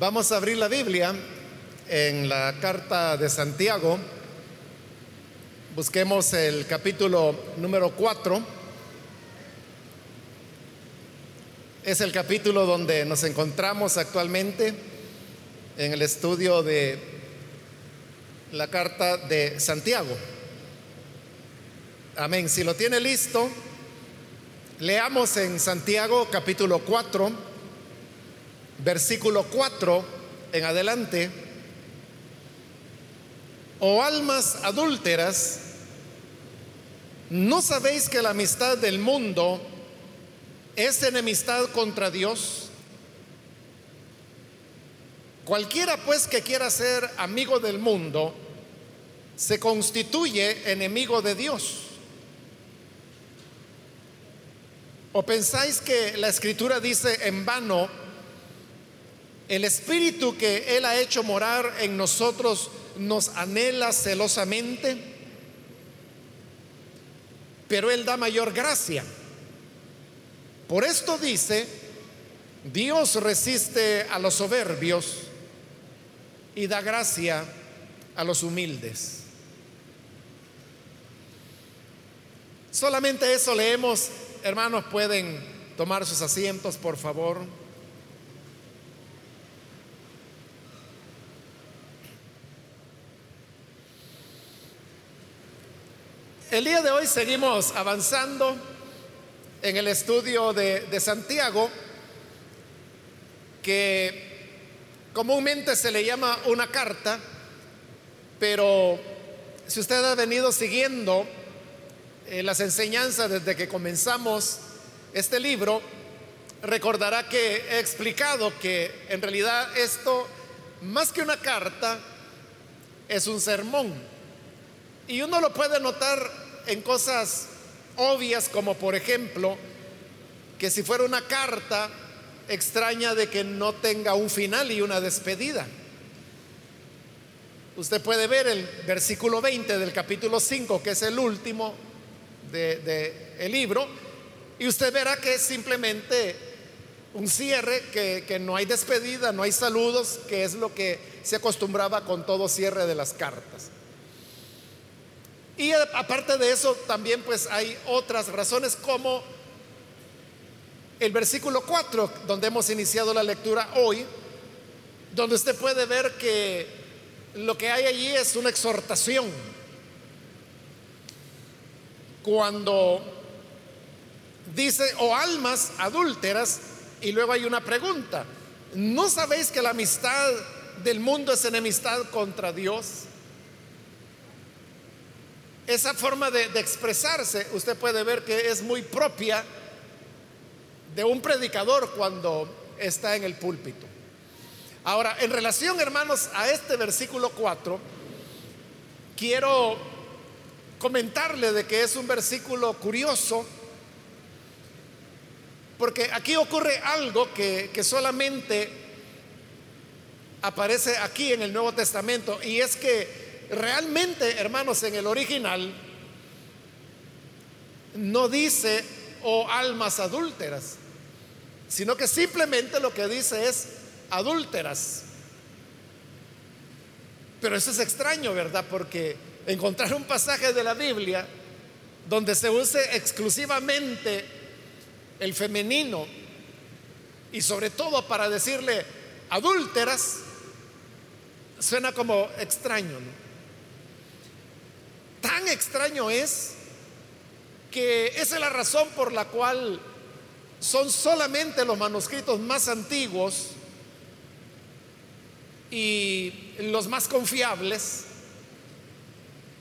Vamos a abrir la Biblia en la carta de Santiago. Busquemos el capítulo número 4. Es el capítulo donde nos encontramos actualmente en el estudio de la carta de Santiago. Amén. Si lo tiene listo, leamos en Santiago capítulo 4 versículo 4 en adelante, o almas adúlteras, ¿no sabéis que la amistad del mundo es enemistad contra Dios? Cualquiera pues que quiera ser amigo del mundo, se constituye enemigo de Dios. ¿O pensáis que la escritura dice en vano, el espíritu que Él ha hecho morar en nosotros nos anhela celosamente, pero Él da mayor gracia. Por esto dice, Dios resiste a los soberbios y da gracia a los humildes. Solamente eso leemos. Hermanos, pueden tomar sus asientos, por favor. El día de hoy seguimos avanzando en el estudio de, Santiago, que comúnmente se le llama una carta, pero si usted ha venido siguiendo eh, las enseñanzas desde que comenzamos este libro, recordará que he explicado que en realidad esto, más que una carta, es un sermón. Y uno lo puede notar en cosas obvias como por ejemplo que si fuera una carta extraña de que no tenga un final y una despedida. Usted puede ver el versículo 20 del capítulo 5, que es el último del de, el libro, y usted verá que es simplemente un cierre, que, que no hay despedida, no hay saludos, que es lo que se acostumbraba con todo cierre de las cartas. Y aparte de eso, también pues hay otras razones como el versículo 4, donde hemos iniciado la lectura hoy, donde usted puede ver que lo que hay allí es una exhortación. Cuando dice, o almas adúlteras, y luego hay una pregunta, ¿no sabéis que la amistad del mundo es enemistad contra Dios? Esa forma de, expresarse, usted puede ver que es muy propia de un predicador cuando está en el púlpito. Ahora, en relación, hermanos, a este versículo 4, quiero comentarle de que es un versículo curioso, porque aquí ocurre algo que, que solamente aparece aquí en el Nuevo Testamento, y es que realmente, hermanos, en el original no dice o oh, almas adúlteras, sino que simplemente lo que dice es adúlteras. Pero eso es extraño, ¿verdad? Porque encontrar un pasaje de la Biblia donde se use exclusivamente el femenino y sobre todo para decirle adúlteras, suena como extraño. ¿no? Tan extraño es que esa es la razón por la cual son solamente los manuscritos más antiguos y los más confiables,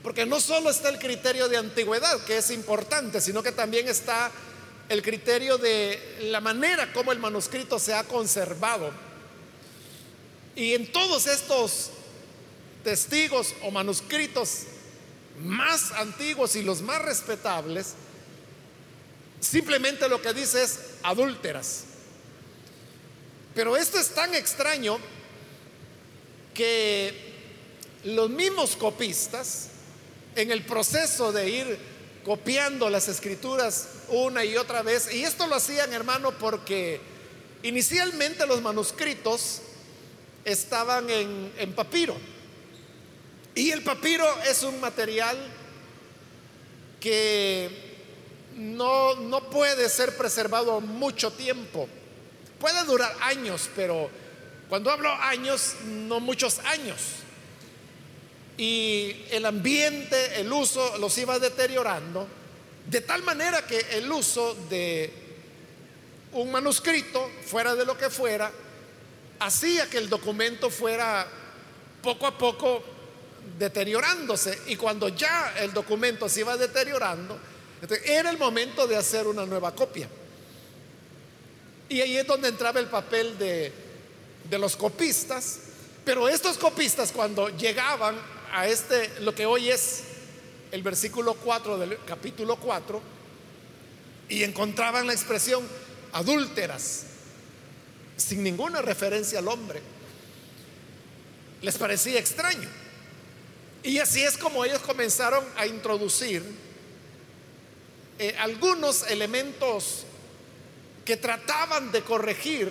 porque no solo está el criterio de antigüedad, que es importante, sino que también está el criterio de la manera como el manuscrito se ha conservado. Y en todos estos testigos o manuscritos más antiguos y los más respetables, simplemente lo que dice es adúlteras. Pero esto es tan extraño que los mismos copistas, en el proceso de ir copiando las escrituras una y otra vez, y esto lo hacían hermano porque inicialmente los manuscritos estaban en, en papiro. Y el papiro es un material que no, no puede ser preservado mucho tiempo. Puede durar años, pero cuando hablo años, no muchos años. Y el ambiente, el uso los iba deteriorando, de tal manera que el uso de un manuscrito, fuera de lo que fuera, hacía que el documento fuera poco a poco deteriorándose. Y cuando ya el documento se iba deteriorando, era el momento de hacer una nueva copia. Y ahí es donde entraba el papel de, de los copistas. Pero estos copistas cuando llegaban a este, lo que hoy es el versículo 4 del capítulo 4, y encontraban la expresión adúlteras, sin ninguna referencia al hombre, les parecía extraño. Y así es como ellos comenzaron a introducir eh, algunos elementos que trataban de corregir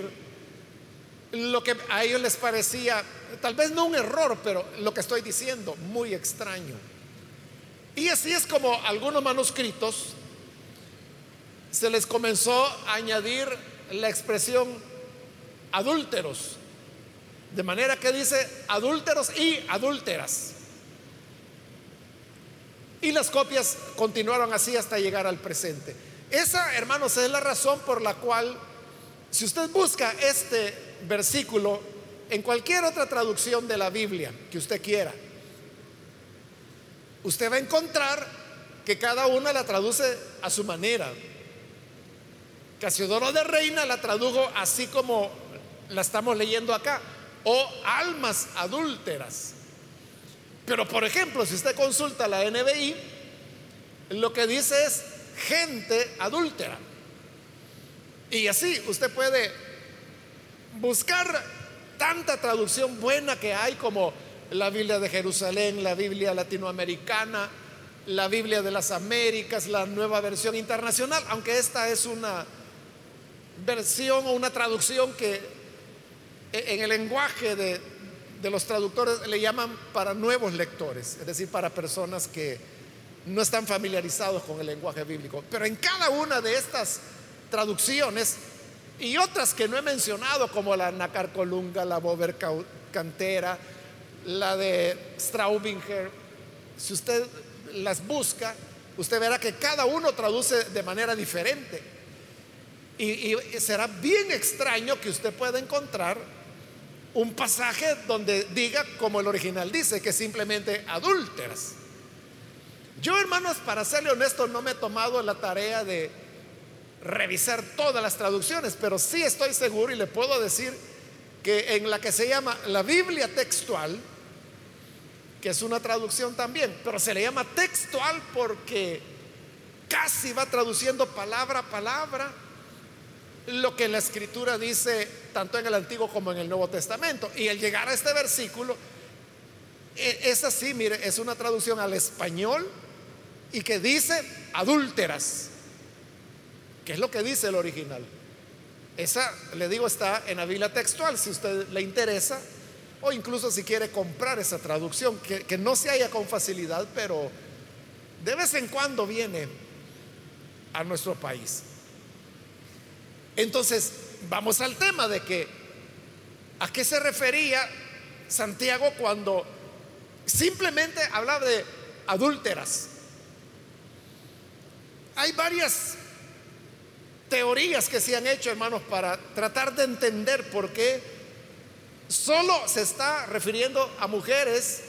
lo que a ellos les parecía, tal vez no un error, pero lo que estoy diciendo, muy extraño. Y así es como algunos manuscritos se les comenzó a añadir la expresión adúlteros, de manera que dice adúlteros y adúlteras. Y las copias continuaron así hasta llegar al presente. Esa, hermanos, es la razón por la cual, si usted busca este versículo en cualquier otra traducción de la Biblia que usted quiera, usted va a encontrar que cada una la traduce a su manera. Casiodoro de Reina la tradujo así como la estamos leyendo acá, o almas adúlteras. Pero por ejemplo, si usted consulta la NBI, lo que dice es gente adúltera. Y así usted puede buscar tanta traducción buena que hay como la Biblia de Jerusalén, la Biblia latinoamericana, la Biblia de las Américas, la nueva versión internacional, aunque esta es una versión o una traducción que en el lenguaje de, de los traductores le llaman para nuevos lectores, es decir, para personas que no están familiarizados con el lenguaje bíblico. Pero en cada una de estas traducciones y otras que no he mencionado, como la Nacarcolunga, la Bober Cantera, la de Straubinger, si usted las busca, usted verá que cada uno traduce de manera diferente. Y, y será bien extraño que usted pueda encontrar un pasaje donde diga como el original dice, que simplemente adúlteras. Yo, hermanos, para serle honesto, no me he tomado la tarea de revisar todas las traducciones, pero sí estoy seguro y le puedo decir que en la que se llama la Biblia textual, que es una traducción también, pero se le llama textual porque casi va traduciendo palabra a palabra lo que la escritura dice tanto en el Antiguo como en el Nuevo Testamento. Y al llegar a este versículo, e, es así, mire, es una traducción al español y que dice adúlteras, que es lo que dice el original. Esa, le digo, está en la Biblia textual, si usted le interesa, o incluso si quiere comprar esa traducción, que, que no se haya con facilidad, pero de vez en cuando viene a nuestro país. Entonces, vamos al tema de que, ¿a qué se refería Santiago cuando simplemente hablaba de adúlteras? Hay varias teorías que se han hecho, hermanos, para tratar de entender por qué solo se está refiriendo a mujeres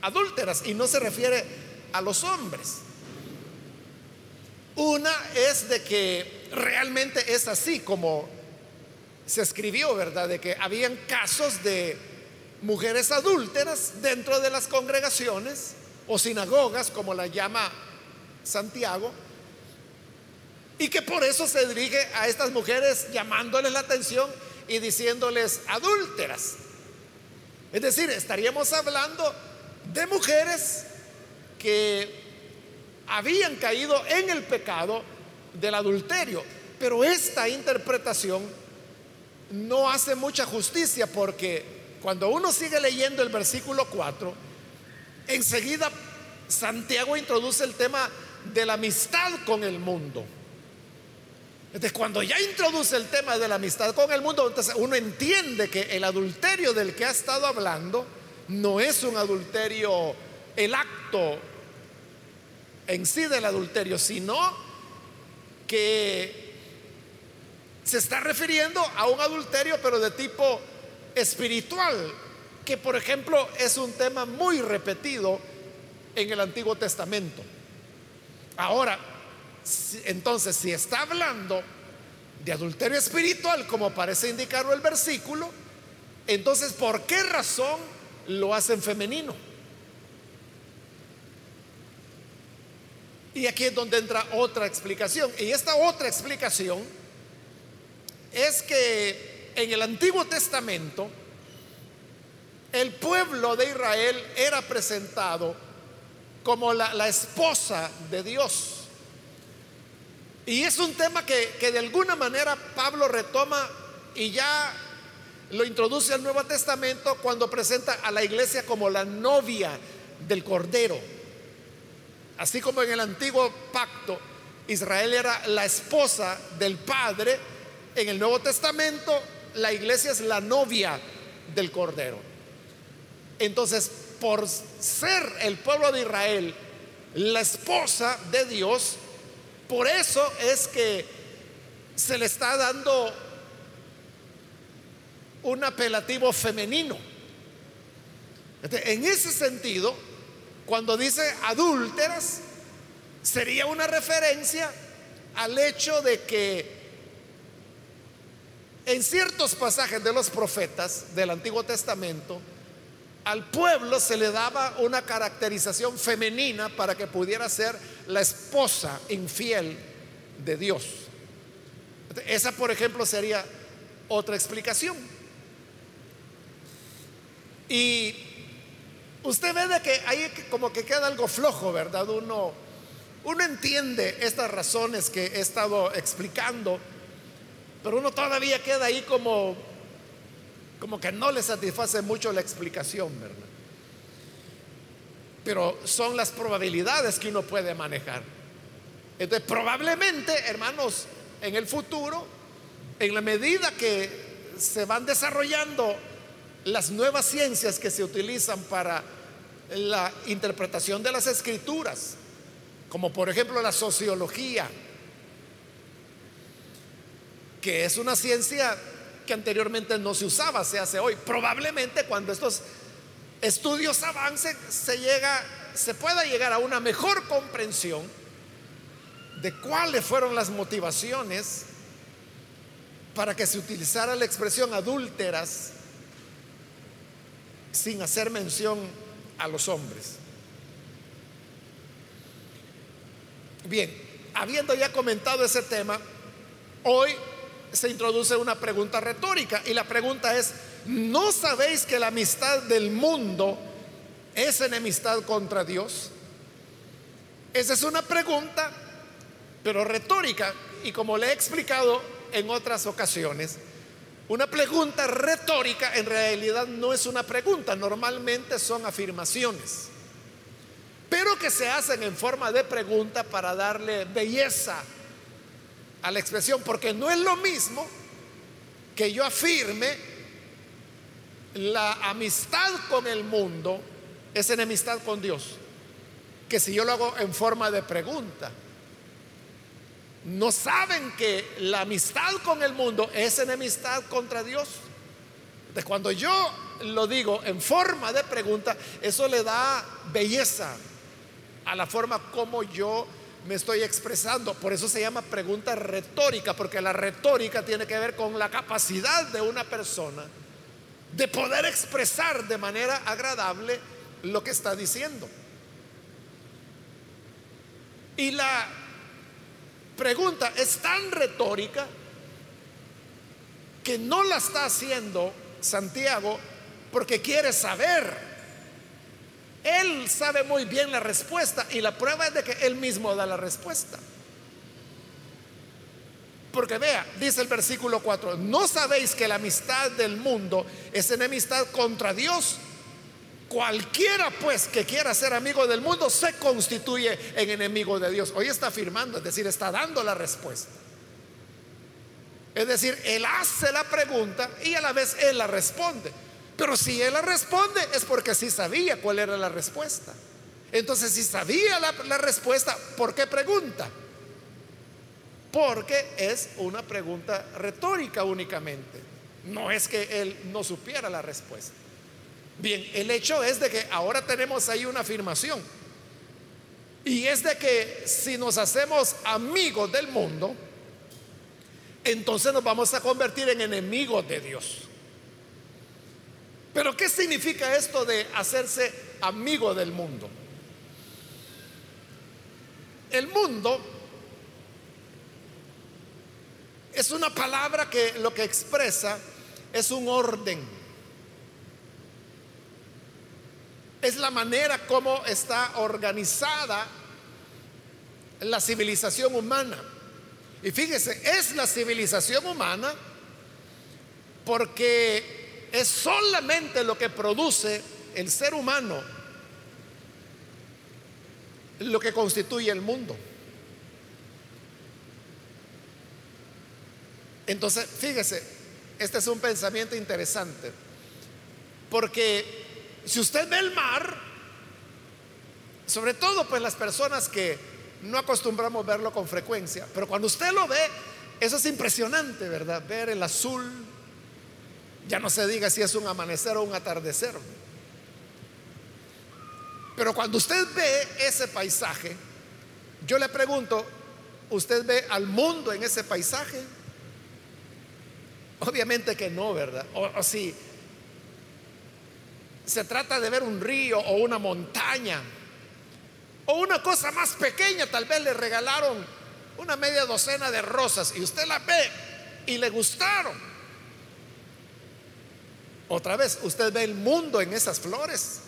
adúlteras y no se refiere a los hombres. Una es de que realmente es así como se escribió, ¿verdad? De que habían casos de mujeres adúlteras dentro de las congregaciones o sinagogas, como la llama Santiago, y que por eso se dirige a estas mujeres llamándoles la atención y diciéndoles adúlteras. Es decir, estaríamos hablando de mujeres que habían caído en el pecado del adulterio. Pero esta interpretación no hace mucha justicia porque cuando uno sigue leyendo el versículo 4, enseguida Santiago introduce el tema de la amistad con el mundo. Entonces, cuando ya introduce el tema de la amistad con el mundo, entonces uno entiende que el adulterio del que ha estado hablando no es un adulterio, el acto en sí del adulterio, sino que se está refiriendo a un adulterio, pero de tipo espiritual, que por ejemplo es un tema muy repetido en el Antiguo Testamento. Ahora, entonces, si está hablando de adulterio espiritual, como parece indicarlo el versículo, entonces, ¿por qué razón lo hacen femenino? Y aquí es donde entra otra explicación. Y esta otra explicación es que en el Antiguo Testamento el pueblo de Israel era presentado como la, esposa de Dios. Y es un tema que, que de alguna manera Pablo retoma y ya lo introduce al Nuevo Testamento cuando presenta a la iglesia como la novia del Cordero. Así como en el antiguo pacto Israel era la esposa del Padre, en el Nuevo Testamento la iglesia es la novia del Cordero. Entonces, por ser el pueblo de Israel la esposa de Dios, por eso es que se le está dando un apelativo femenino. En ese sentido, cuando dice adúlteras, sería una referencia al hecho de que en ciertos pasajes de los profetas del Antiguo Testamento, al pueblo se le daba una caracterización femenina para que pudiera ser la esposa infiel de Dios. Esa, por ejemplo, sería otra explicación. Y usted ve de que ahí como que queda algo flojo, ¿verdad? Uno, uno entiende estas razones que he estado explicando, pero uno todavía queda ahí como como que no le satisface mucho la explicación, ¿verdad? Pero son las probabilidades que uno puede manejar. Entonces, probablemente, hermanos, en el futuro, en la medida que se van desarrollando las nuevas ciencias que se utilizan para la interpretación de las escrituras, como por ejemplo la sociología, que es una ciencia que anteriormente no se usaba, se hace hoy. Probablemente cuando estos estudios avancen, se llega, se pueda llegar a una mejor comprensión de cuáles fueron las motivaciones para que se utilizara la expresión adúlteras sin hacer mención a los hombres. Bien, habiendo ya comentado ese tema, hoy se introduce una pregunta retórica y la pregunta es, ¿no sabéis que la amistad del mundo es enemistad contra Dios? Esa es una pregunta, pero retórica y como le he explicado en otras ocasiones, una pregunta retórica en realidad no es una pregunta, normalmente son afirmaciones, pero que se hacen en forma de pregunta para darle belleza a la expresión, porque no es lo mismo que yo afirme la amistad con el mundo es enemistad con Dios, que si yo lo hago en forma de pregunta. No saben que la amistad con el mundo es enemistad contra Dios. De cuando yo lo digo en forma de pregunta, eso le da belleza a la forma como yo me estoy expresando. Por eso se llama pregunta retórica, porque la retórica tiene que ver con la capacidad de una persona de poder expresar de manera agradable lo que está diciendo. Y la pregunta es tan retórica que no la está haciendo Santiago porque quiere saber él sabe muy bien la respuesta y la prueba es de que él mismo da la respuesta. Porque vea, dice el versículo 4, ¿no sabéis que la amistad del mundo es enemistad contra Dios? Cualquiera pues que quiera ser amigo del mundo se constituye en enemigo de Dios. Hoy está afirmando, es decir, está dando la respuesta. Es decir, él hace la pregunta y a la vez él la responde. Pero si él la responde es porque sí sabía cuál era la respuesta. Entonces, si sabía la, la respuesta, ¿por qué pregunta? Porque es una pregunta retórica únicamente. No es que él no supiera la respuesta. Bien, el hecho es de que ahora tenemos ahí una afirmación. Y es de que si nos hacemos amigos del mundo, entonces nos vamos a convertir en enemigos de Dios. Pero ¿qué significa esto de hacerse amigo del mundo? El mundo es una palabra que lo que expresa es un orden. Es la manera como está organizada la civilización humana. Y fíjese, es la civilización humana porque es solamente lo que produce el ser humano lo que constituye el mundo. Entonces, fíjese, este es un pensamiento interesante, porque si usted ve el mar, sobre todo pues las personas que no acostumbramos verlo con frecuencia, pero cuando usted lo ve, eso es impresionante, ¿verdad? Ver el azul, ya no se diga si es un amanecer o un atardecer. Pero cuando usted ve ese paisaje, yo le pregunto, ¿usted ve al mundo en ese paisaje? Obviamente que no, ¿verdad? O, si se trata de ver un río o una montaña o una cosa más pequeña, tal vez le regalaron una media docena de rosas y usted la ve y le gustaron. Otra vez, usted ve el mundo en esas flores.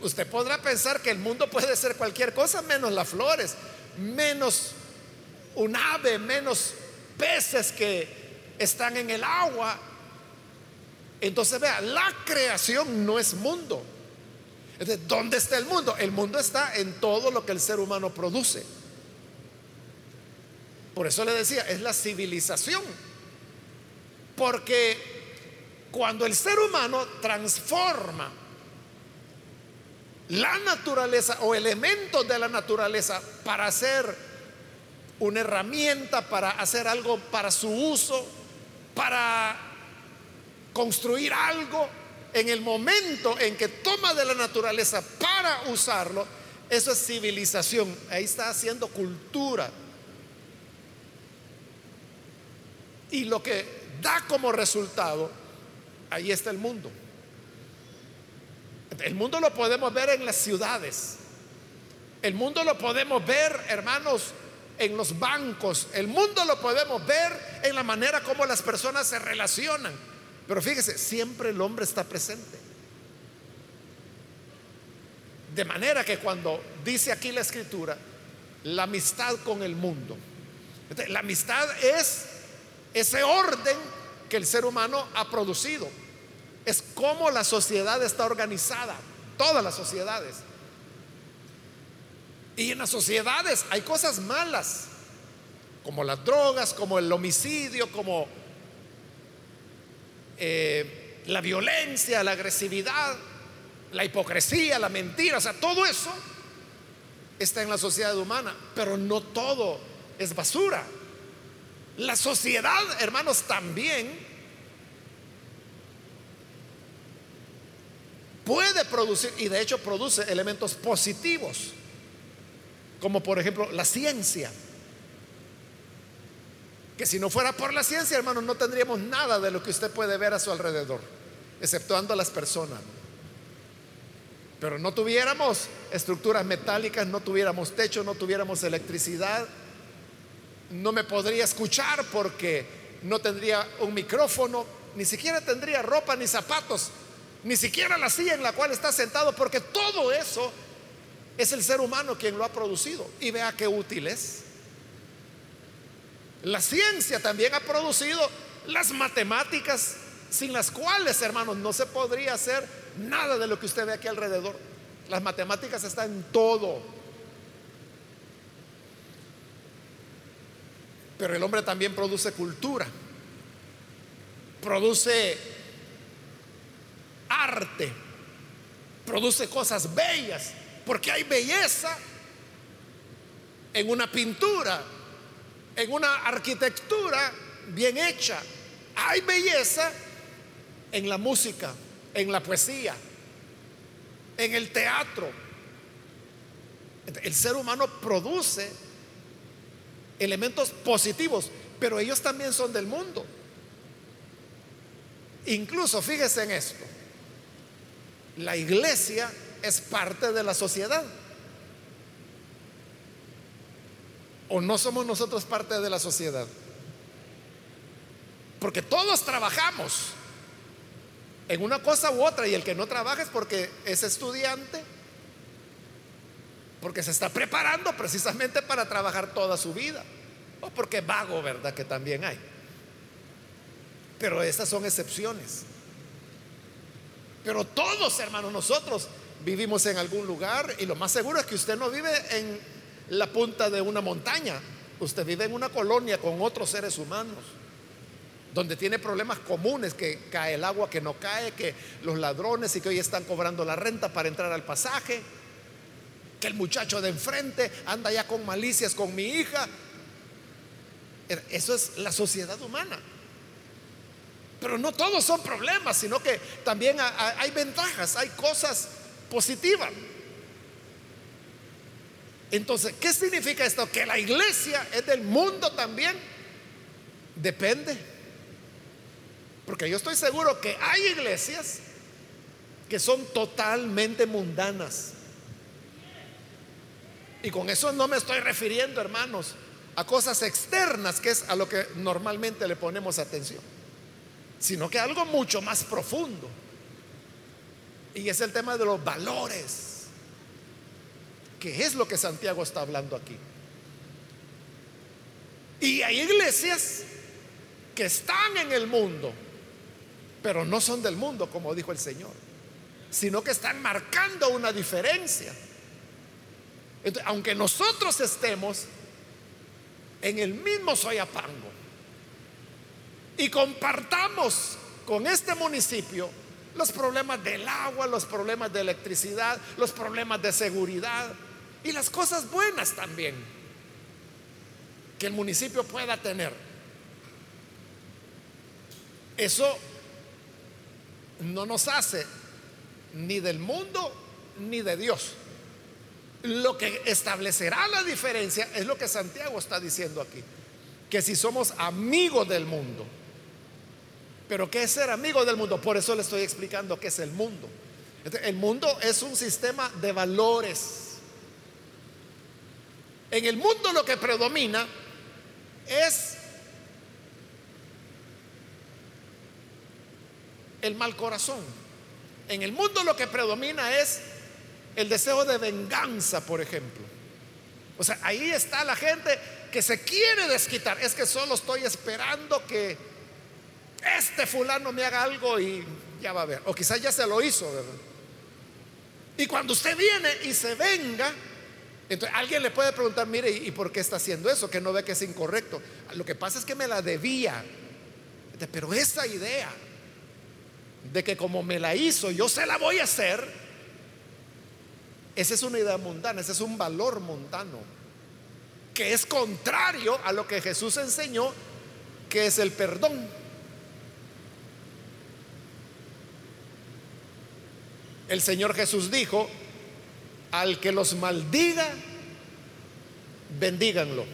Usted podrá pensar que el mundo puede ser cualquier cosa menos las flores, menos un ave, menos peces que están en el agua. Entonces vea, la creación no es mundo. Entonces, ¿dónde está el mundo? El mundo está en todo lo que el ser humano produce. Por eso le decía, es la civilización. Porque cuando el ser humano transforma la naturaleza o elementos de la naturaleza para hacer una herramienta, para hacer algo para su uso, para construir algo, en el momento en que toma de la naturaleza para usarlo, eso es civilización. Ahí está haciendo cultura. Y lo que da como resultado, ahí está el mundo. El mundo lo podemos ver en las ciudades. El mundo lo podemos ver, hermanos, en los bancos. El mundo lo podemos ver en la manera como las personas se relacionan. Pero fíjese, siempre el hombre está presente. De manera que cuando dice aquí la escritura, la amistad con el mundo, la amistad es ese orden que el ser humano ha producido es cómo la sociedad está organizada, todas las sociedades. Y en las sociedades hay cosas malas, como las drogas, como el homicidio, como eh, la violencia, la agresividad, la hipocresía, la mentira, o sea, todo eso está en la sociedad humana, pero no todo es basura. La sociedad, hermanos, también puede producir, y de hecho produce elementos positivos, como por ejemplo la ciencia. Que si no fuera por la ciencia, hermanos, no tendríamos nada de lo que usted puede ver a su alrededor, exceptuando a las personas. Pero no tuviéramos estructuras metálicas, no tuviéramos techo, no tuviéramos electricidad, no me podría escuchar porque no tendría un micrófono, ni siquiera tendría ropa ni zapatos ni siquiera la silla en la cual está sentado, porque todo eso es el ser humano quien lo ha producido. Y vea qué útil es. La ciencia también ha producido las matemáticas sin las cuales, hermanos, no se podría hacer nada de lo que usted ve aquí alrededor. Las matemáticas están en todo. Pero el hombre también produce cultura, produce arte, produce cosas bellas, porque hay belleza en una pintura, en una arquitectura bien hecha. Hay belleza en la música, en la poesía, en el teatro. El ser humano produce elementos positivos, pero ellos también son del mundo. Incluso, fíjese en esto, la iglesia es parte de la sociedad. ¿O no somos nosotros parte de la sociedad? Porque todos trabajamos en una cosa u otra y el que no trabaja es porque es estudiante, porque se está preparando precisamente para trabajar toda su vida, o porque vago, ¿verdad? Que también hay. Pero estas son excepciones. Pero todos, hermanos, nosotros vivimos en algún lugar y lo más seguro es que usted no vive en la punta de una montaña, usted vive en una colonia con otros seres humanos, donde tiene problemas comunes, que cae el agua que no cae, que los ladrones y que hoy están cobrando la renta para entrar al pasaje, que el muchacho de enfrente anda ya con malicias con mi hija. Eso es la sociedad humana. Pero no todos son problemas, sino que también hay ventajas, hay cosas positivas. Entonces, ¿qué significa esto? Que la iglesia es del mundo también. Depende. Porque yo estoy seguro que hay iglesias que son totalmente mundanas. Y con eso no me estoy refiriendo, hermanos, a cosas externas, que es a lo que normalmente le ponemos atención, sino que algo mucho más profundo. Y es el tema de los valores que es lo que Santiago está hablando aquí. Y hay iglesias que están en el mundo, pero no son del mundo, como dijo el Señor, sino que están marcando una diferencia. aunque nosotros estemos en el mismo Soyapango y compartamos con este municipio los problemas del agua, los problemas de electricidad, los problemas de seguridad, y las cosas buenas también que el municipio pueda tener. Eso no nos hace ni del mundo ni de Dios. Lo que establecerá la diferencia es lo que Santiago está diciendo aquí, que si somos amigos del mundo, pero ¿qué es ser amigo del mundo? Por eso le estoy explicando qué es el mundo. El mundo es un sistema de valores en el mundo lo que predomina es el mal corazón. En el mundo lo que predomina es el deseo de venganza, por ejemplo. O sea, ahí está la gente que se quiere desquitar. Es que solo estoy esperando que este fulano me haga algo y ya va a ver. O quizás ya se lo hizo, ¿verdad? Y cuando usted viene y se venga, entonces alguien le puede preguntar, mire, ¿y por qué está haciendo eso? Que no ve que es incorrecto. Lo que pasa es que me la debía. Pero esa idea de que como me la hizo, yo se la voy a hacer, esa es una idea mundana, ese es un valor mundano, que es contrario a lo que Jesús enseñó, que es el perdón. El Señor Jesús dijo, al que los maldiga, bendíganlo.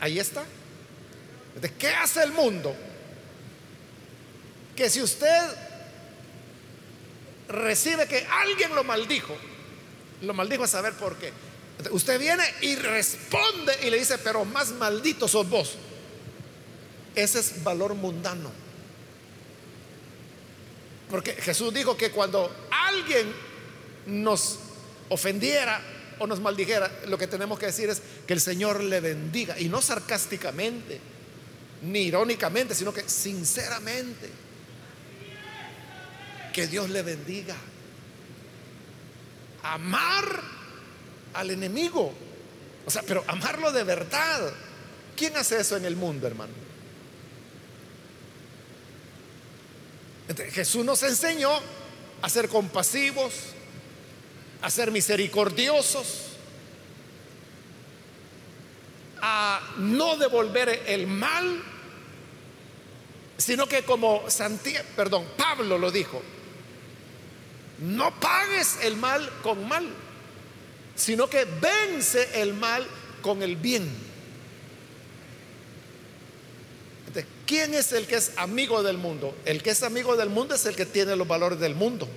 Ahí está. ¿De qué hace el mundo? Que si usted recibe que alguien lo maldijo, lo maldijo a saber por qué. Usted viene y responde y le dice, pero más maldito sos vos. Ese es valor mundano. Porque Jesús dijo que cuando alguien nos ofendiera o nos maldijera, lo que tenemos que decir es que el Señor le bendiga. Y no sarcásticamente, ni irónicamente, sino que sinceramente. Que Dios le bendiga. Amar al enemigo. O sea, pero amarlo de verdad. ¿Quién hace eso en el mundo, hermano? Jesús nos enseñó a ser compasivos, a ser misericordiosos, a no devolver el mal, sino que como Santiago, perdón, Pablo lo dijo, no pagues el mal con mal, sino que vence el mal con el bien. ¿Quién es el que es amigo del mundo? El que es amigo del mundo es el que tiene los valores del mundo.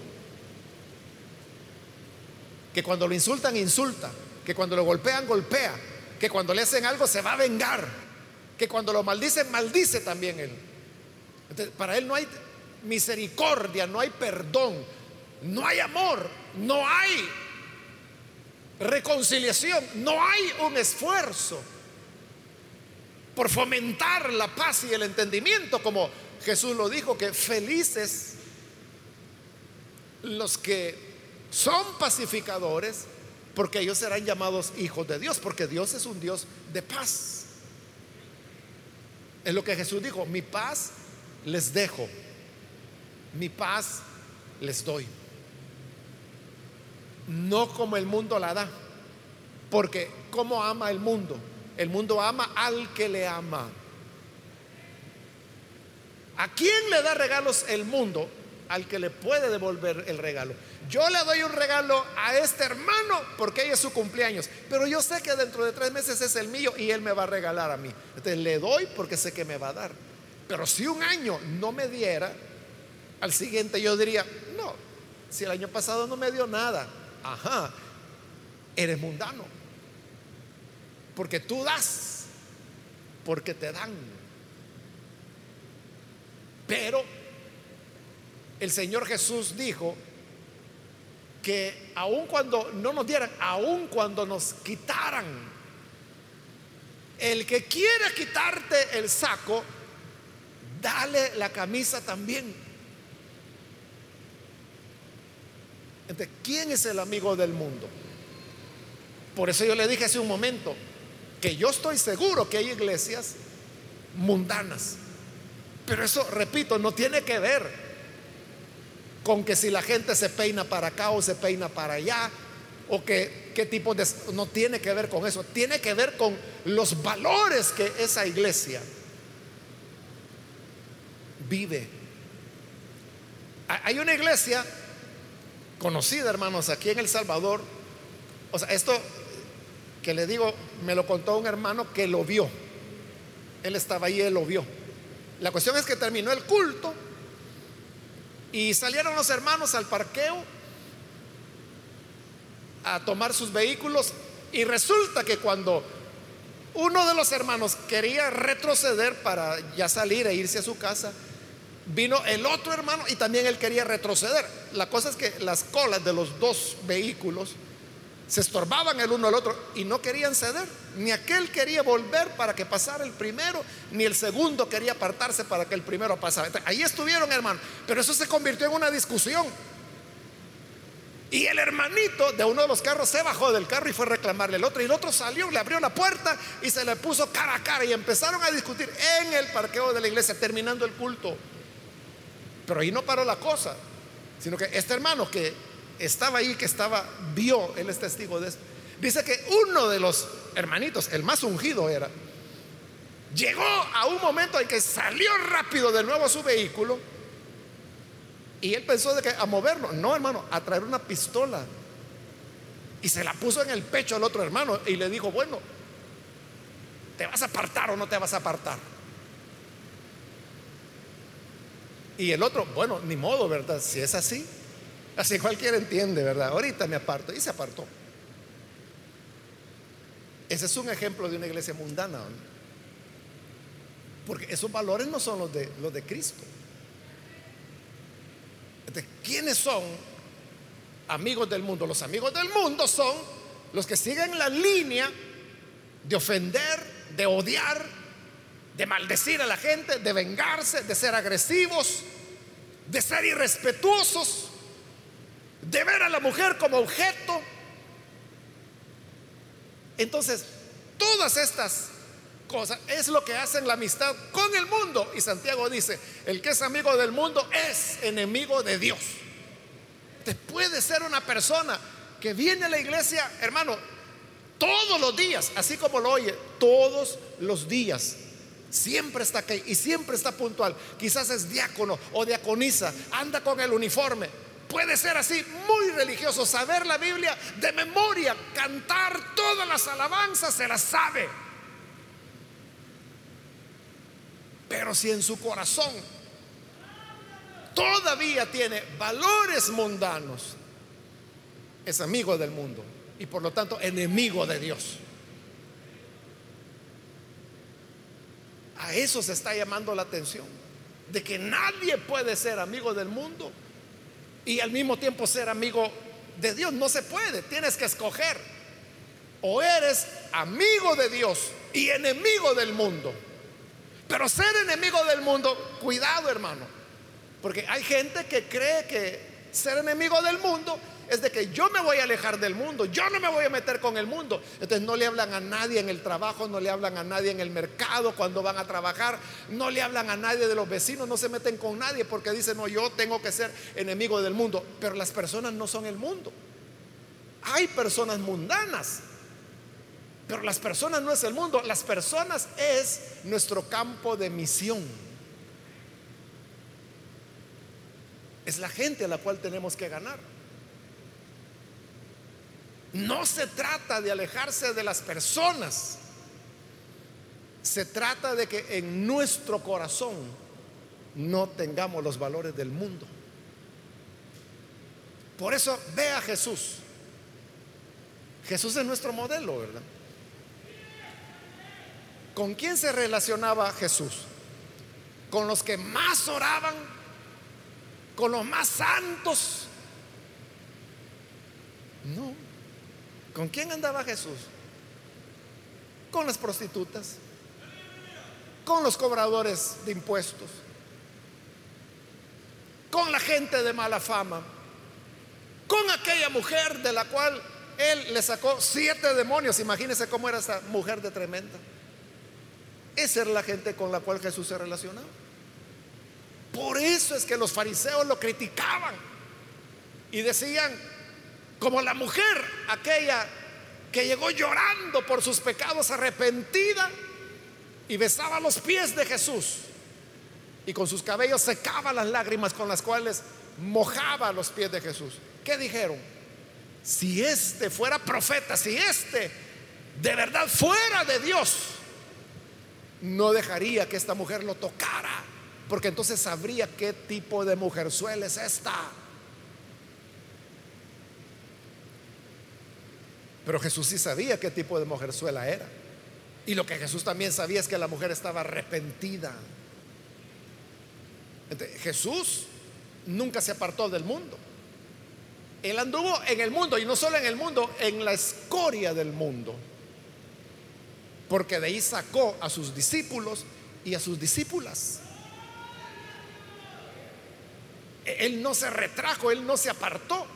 Que cuando lo insultan, insulta. Que cuando lo golpean, golpea. Que cuando le hacen algo, se va a vengar. Que cuando lo maldicen, maldice también él. para él no hay misericordia, no hay perdón, no hay amor, no hay reconciliación, no hay un esfuerzo por fomentar la paz y el entendimiento, como Jesús lo dijo, que felices los que son pacificadores, porque ellos serán llamados hijos de Dios, porque Dios es un Dios de paz. Es lo que Jesús dijo, mi paz les dejo, mi paz les doy. No como el mundo la da, porque como ama el mundo? El mundo ama al que le ama. ¿A quién le da regalos el mundo? Al que le puede devolver el regalo. Yo le doy un regalo a este hermano porque hoy es su cumpleaños, pero yo sé que dentro de tres meses es el mío y él me va a regalar a mí. Entonces le doy porque sé que me va a dar. Pero si un año no me diera, al siguiente yo diría, no, si el año pasado no me dio nada, ajá, eres mundano. Porque tú das, porque te dan. Pero el Señor Jesús dijo que aun cuando no nos dieran, aun cuando nos quitaran, el que quiera quitarte el saco, dale la camisa también. Entonces, ¿quién es el amigo del mundo? Por eso yo le dije hace un momento, que yo estoy seguro que hay iglesias mundanas. Pero eso, repito, no tiene que ver con que si la gente se peina para acá o se peina para allá, o que qué tipo de... No tiene que ver con eso, tiene que ver con los valores que esa iglesia vive. Hay una iglesia conocida, hermanos, aquí en El Salvador. O sea, esto que le digo, me lo contó un hermano que lo vio. Él estaba ahí, él lo vio. La cuestión es que terminó el culto y salieron los hermanos al parqueo a tomar sus vehículos y resulta que cuando uno de los hermanos quería retroceder para ya salir e irse a su casa, vino el otro hermano y también él quería retroceder. La cosa es que las colas de los dos vehículos se estorbaban el uno al otro y no querían ceder. Ni aquel quería volver para que pasara el primero, ni el segundo quería apartarse para que el primero pasara. ahí estuvieron, hermano. Pero eso se convirtió en una discusión. Y el hermanito de uno de los carros se bajó del carro y fue a reclamarle al otro. Y el otro salió, le abrió la puerta y se le puso cara a cara. Y empezaron a discutir en el parqueo de la iglesia, terminando el culto. Pero ahí no paró la cosa, sino que este hermano que estaba ahí, que estaba, vio, él es testigo de eso. Dice que uno de los hermanitos, el más ungido era, llegó a un momento en que salió rápido de nuevo a su vehículo y él pensó de que a moverlo, no hermano, a traer una pistola. Y se la puso en el pecho al otro hermano y le dijo, bueno, ¿te vas a apartar o no te vas a apartar? Y el otro, bueno, ni modo, ¿verdad? Si es así, Así cualquiera entiende, ¿verdad? Ahorita me aparto y se apartó. Ese es un ejemplo de una iglesia mundana. Porque esos valores no son los de, los de Cristo. ¿quiénes son amigos del mundo? Los amigos del mundo son los que siguen la línea de ofender, de odiar, de maldecir a la gente, de vengarse, de ser agresivos, de ser irrespetuosos, de ver a la mujer como objeto. Entonces, todas estas cosas es lo que hacen la amistad con el mundo. Y Santiago dice, el que es amigo del mundo es enemigo de Dios. Te puede ser una persona que viene a la iglesia, hermano, todos los días, así como lo oye, todos los días. Siempre está aquí y siempre está puntual. Quizás es diácono o diaconisa, anda con el uniforme. Puede ser así, muy religioso, saber la Biblia de memoria, cantar todas las alabanzas, se las sabe. Pero si en su corazón todavía tiene valores mundanos, es amigo del mundo y por lo tanto enemigo de Dios. A eso se está llamando la atención, de que nadie puede ser amigo del mundo y al mismo tiempo ser amigo de Dios. No se puede, tienes que escoger. O eres amigo de Dios y enemigo del mundo. Pero ser enemigo del mundo, cuidado hermano, porque hay gente que cree que ser enemigo del mundo es de que yo me voy a alejar del mundo, yo no me voy a meter con el mundo. Entonces no le hablan a nadie en el trabajo, no le hablan a nadie en el mercado cuando van a trabajar, no le hablan a nadie de los vecinos, no se meten con nadie porque dicen, no, yo tengo que ser enemigo del mundo. Pero las personas no son el mundo. Hay personas mundanas, pero las personas no es el mundo, las personas es nuestro campo de misión. Es la gente a la cual tenemos que ganar. No se trata de alejarse de las personas. Se trata de que en nuestro corazón no tengamos los valores del mundo. Por eso ve a Jesús. Jesús es nuestro modelo, ¿verdad? ¿Con quién se relacionaba Jesús? ¿Con los que más oraban? ¿Con los más santos? No. ¿Con quién andaba Jesús? Con las prostitutas, con los cobradores de impuestos, con la gente de mala fama, con aquella mujer de la cual él le sacó siete demonios. Imagínense cómo era esa mujer de tremenda. Esa era la gente con la cual Jesús se relacionaba. Por eso es que los fariseos lo criticaban y decían, como la mujer aquella que llegó llorando por sus pecados arrepentida y besaba los pies de Jesús y con sus cabellos secaba las lágrimas con las cuales mojaba los pies de Jesús. ¿Qué dijeron? Si este fuera profeta, si este de verdad fuera de Dios, no dejaría que esta mujer lo tocara, porque entonces sabría qué tipo de mujerzuela es esta. Pero Jesús sí sabía qué tipo de mujerzuela era. Y lo que Jesús también sabía es que la mujer estaba arrepentida. Jesús nunca se apartó del mundo. Él anduvo en el mundo y no solo en el mundo, en la escoria del mundo. Porque de ahí sacó a sus discípulos y a sus discípulas. Él no se retrajo, él no se apartó.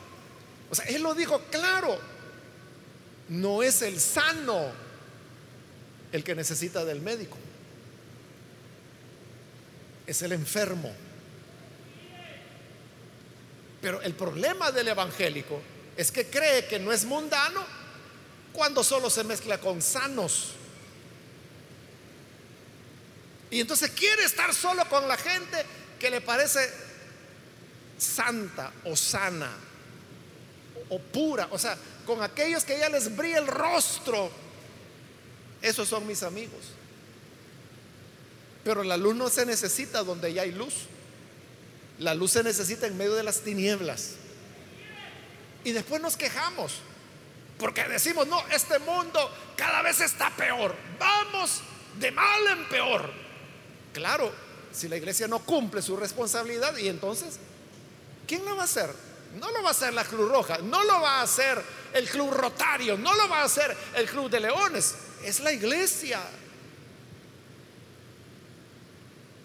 O sea, él lo dijo claro, no es el sano el que necesita del médico, es el enfermo. Pero el problema del evangélico es que cree que no es mundano cuando solo se mezcla con sanos. Y entonces quiere estar solo con la gente que le parece santa o sana o pura. O sea, con aquellos que ya les brilla el rostro. Esos son mis amigos. Pero la luz no se necesita donde ya hay luz. La luz se necesita en medio de las tinieblas. Y después nos quejamos. Porque decimos, no, este mundo cada vez está peor. Vamos de mal en peor. Claro, si la iglesia no cumple su responsabilidad, y entonces, ¿quién lo va a hacer? No lo va a hacer la Cruz Roja, no lo va a hacer el club rotario, no lo va a hacer el club de leones, es la iglesia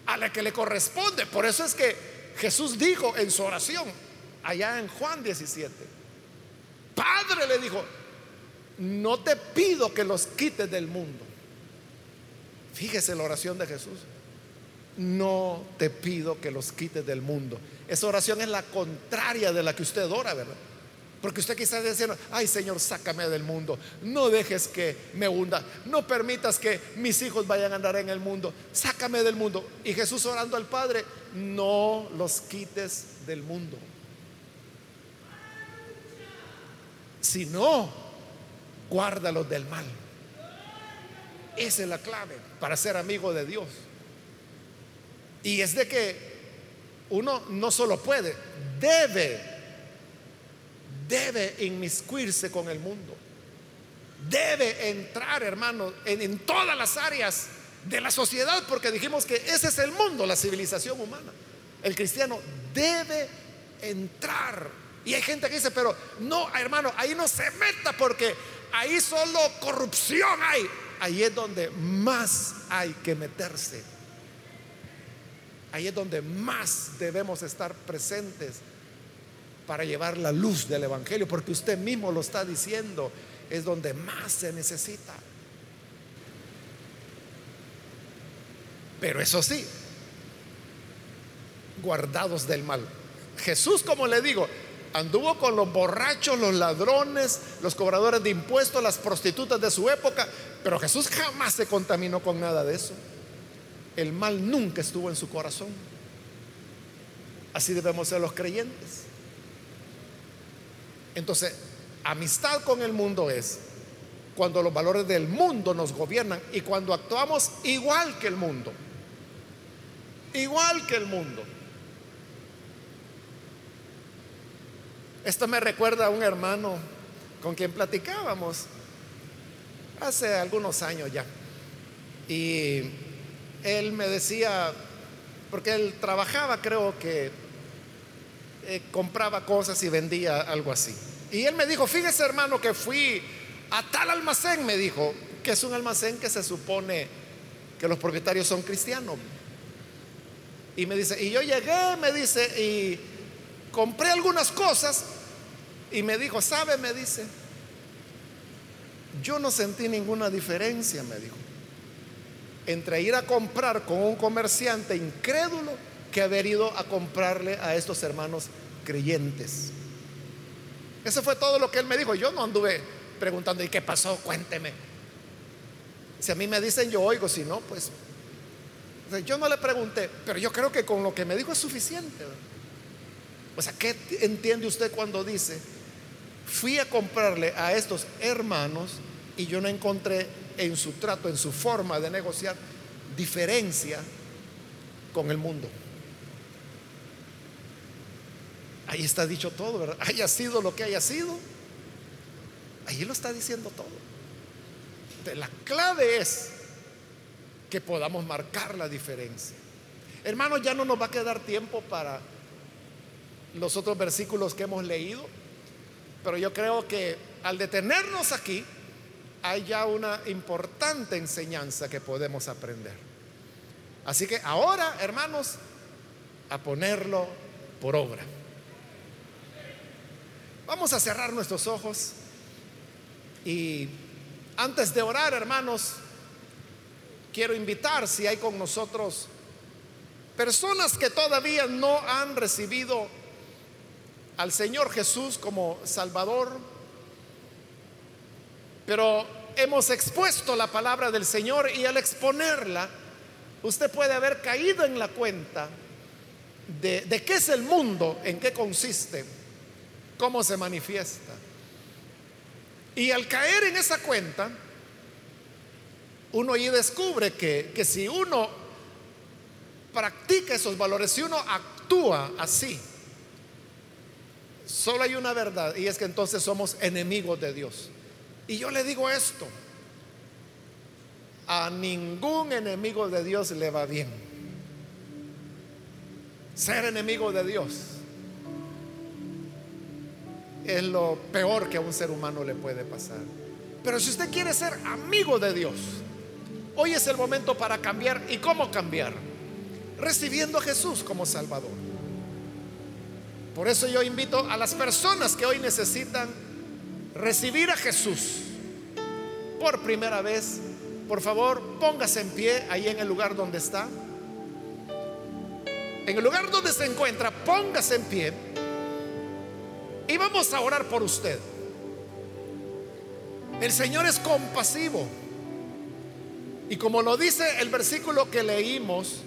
a la que le corresponde. Por eso es que Jesús dijo en su oración, allá en Juan 17, Padre le dijo, no te pido que los quites del mundo. Fíjese la oración de Jesús. No te pido que los quites del mundo. Esa oración es la contraria de la que usted ora, ¿verdad? Porque usted quizás diciendo, ay Señor, sácame del mundo. No dejes que me hunda. No permitas que mis hijos vayan a andar en el mundo. Sácame del mundo. Y Jesús orando al Padre, no los quites del mundo. Si no, guárdalos del mal. Esa es la clave para ser amigo de Dios. Y es de que uno no solo puede, debe debe inmiscuirse con el mundo. Debe entrar, hermano, en, todas las áreas de la sociedad, porque dijimos que ese es el mundo, la civilización humana. El cristiano debe entrar. Y hay gente que dice, pero no, hermano, ahí no se meta porque ahí solo corrupción hay. Ahí es donde más hay que meterse. Ahí es donde más debemos estar presentes para llevar la luz del Evangelio, porque usted mismo lo está diciendo, es donde más se necesita. Pero eso sí, guardados del mal. Jesús, como le digo, anduvo con los borrachos, los ladrones, los cobradores de impuestos, las prostitutas de su época, pero Jesús jamás se contaminó con nada de eso. El mal nunca estuvo en su corazón. Así debemos ser los creyentes. Entonces, amistad con el mundo es cuando los valores del mundo nos gobiernan y cuando actuamos igual que el mundo. Igual que el mundo. Esto me recuerda a un hermano con quien platicábamos hace algunos años ya. Y él me decía, porque él trabajaba, creo que eh, compraba cosas y vendía algo así. Y él me dijo, fíjese hermano que fui a tal almacén, me dijo, que es un almacén que se supone que los propietarios son cristianos. Y me dice, y yo llegué, me dice, y compré algunas cosas y me dijo, ¿sabe? Me dice, yo no sentí ninguna diferencia, me dijo, entre ir a comprar con un comerciante incrédulo que haber ido a comprarle a estos hermanos creyentes. Eso fue todo lo que él me dijo. Yo no anduve preguntando, ¿y qué pasó? Cuénteme. Si a mí me dicen, yo oigo, si no, pues yo no le pregunté, pero yo creo que con lo que me dijo es suficiente. O sea, ¿qué entiende usted cuando dice, fui a comprarle a estos hermanos y yo no encontré en su trato, en su forma de negociar, diferencia con el mundo? Ahí está dicho todo, ¿verdad? Haya sido lo que haya sido. Ahí lo está diciendo todo. la clave es que podamos marcar la diferencia. Hermanos, ya no nos va a quedar tiempo para los otros versículos que hemos leído, pero yo creo que al detenernos aquí hay ya una importante enseñanza que podemos aprender. Así que ahora, hermanos, a ponerlo por obra. Vamos a cerrar nuestros ojos y antes de orar, hermanos, quiero invitar si hay con nosotros personas que todavía no han recibido al Señor Jesús como Salvador, pero hemos expuesto la palabra del Señor y al exponerla, usted puede haber caído en la cuenta de, de qué es el mundo, en qué consiste cómo se manifiesta. Y al caer en esa cuenta, uno ahí descubre que, que si uno practica esos valores, si uno actúa así, solo hay una verdad y es que entonces somos enemigos de Dios. Y yo le digo esto, a ningún enemigo de Dios le va bien. Ser enemigo de Dios es lo peor que a un ser humano le puede pasar. Pero si usted quiere ser amigo de Dios, hoy es el momento para cambiar. ¿Y cómo cambiar? Recibiendo a Jesús como Salvador. Por eso yo invito a las personas que hoy necesitan recibir a Jesús por primera vez, por favor, póngase en pie ahí en el lugar donde está. En el lugar donde se encuentra, póngase en pie y vamos a orar por usted. El Señor es compasivo. Y como lo dice el versículo que leímos,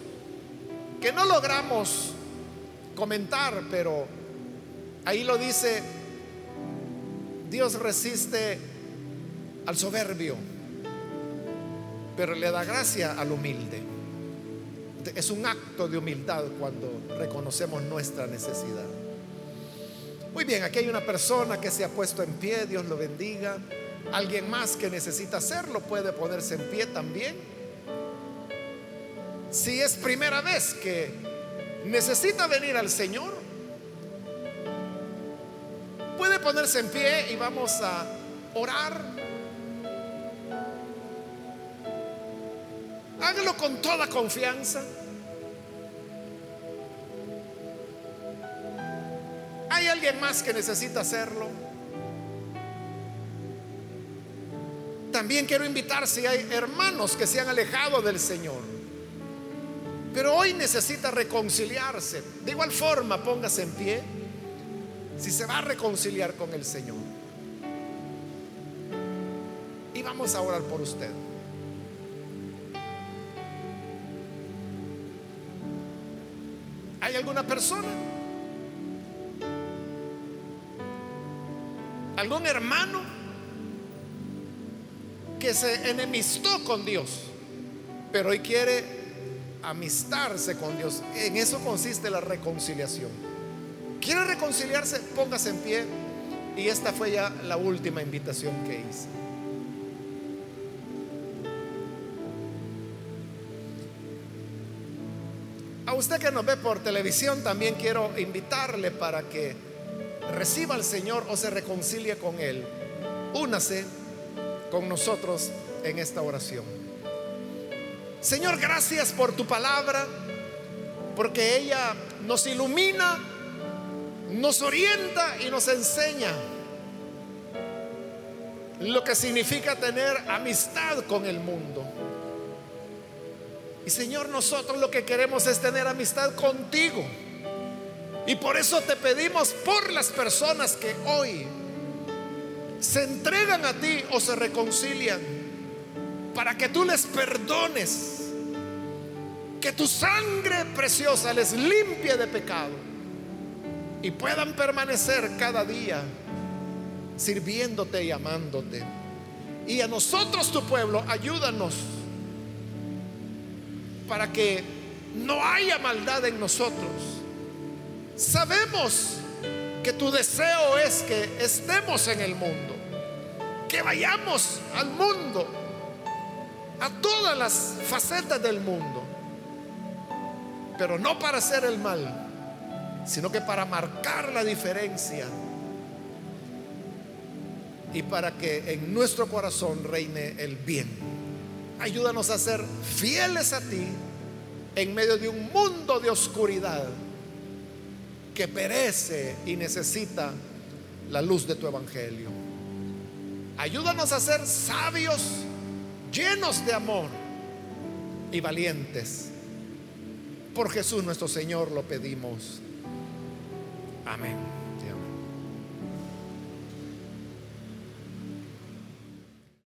que no logramos comentar, pero ahí lo dice, Dios resiste al soberbio, pero le da gracia al humilde. Es un acto de humildad cuando reconocemos nuestra necesidad. Muy bien, aquí hay una persona que se ha puesto en pie, Dios lo bendiga. Alguien más que necesita hacerlo puede ponerse en pie también. Si es primera vez que necesita venir al Señor, puede ponerse en pie y vamos a orar. Hágalo con toda confianza. ¿Hay alguien más que necesita hacerlo? También quiero invitar si hay hermanos que se han alejado del Señor, pero hoy necesita reconciliarse. De igual forma, póngase en pie si se va a reconciliar con el Señor. Y vamos a orar por usted. ¿Hay alguna persona? ¿Algún hermano? que se enemistó con Dios, pero hoy quiere amistarse con Dios. En eso consiste la reconciliación. ¿Quiere reconciliarse? Póngase en pie. Y esta fue ya la última invitación que hice. A usted que nos ve por televisión también quiero invitarle para que reciba al Señor o se reconcilie con Él. Únase con nosotros en esta oración. Señor, gracias por tu palabra, porque ella nos ilumina, nos orienta y nos enseña lo que significa tener amistad con el mundo. Y Señor, nosotros lo que queremos es tener amistad contigo. Y por eso te pedimos por las personas que hoy se entregan a ti o se reconcilian para que tú les perdones, que tu sangre preciosa les limpie de pecado y puedan permanecer cada día sirviéndote y amándote. Y a nosotros, tu pueblo, ayúdanos para que no haya maldad en nosotros. Sabemos que tu deseo es que estemos en el mundo, que vayamos al mundo, a todas las facetas del mundo, pero no para hacer el mal, sino que para marcar la diferencia y para que en nuestro corazón reine el bien. Ayúdanos a ser fieles a ti en medio de un mundo de oscuridad que perece y necesita la luz de tu evangelio. Ayúdanos a ser sabios, llenos de amor y valientes. Por Jesús nuestro Señor lo pedimos. Amén.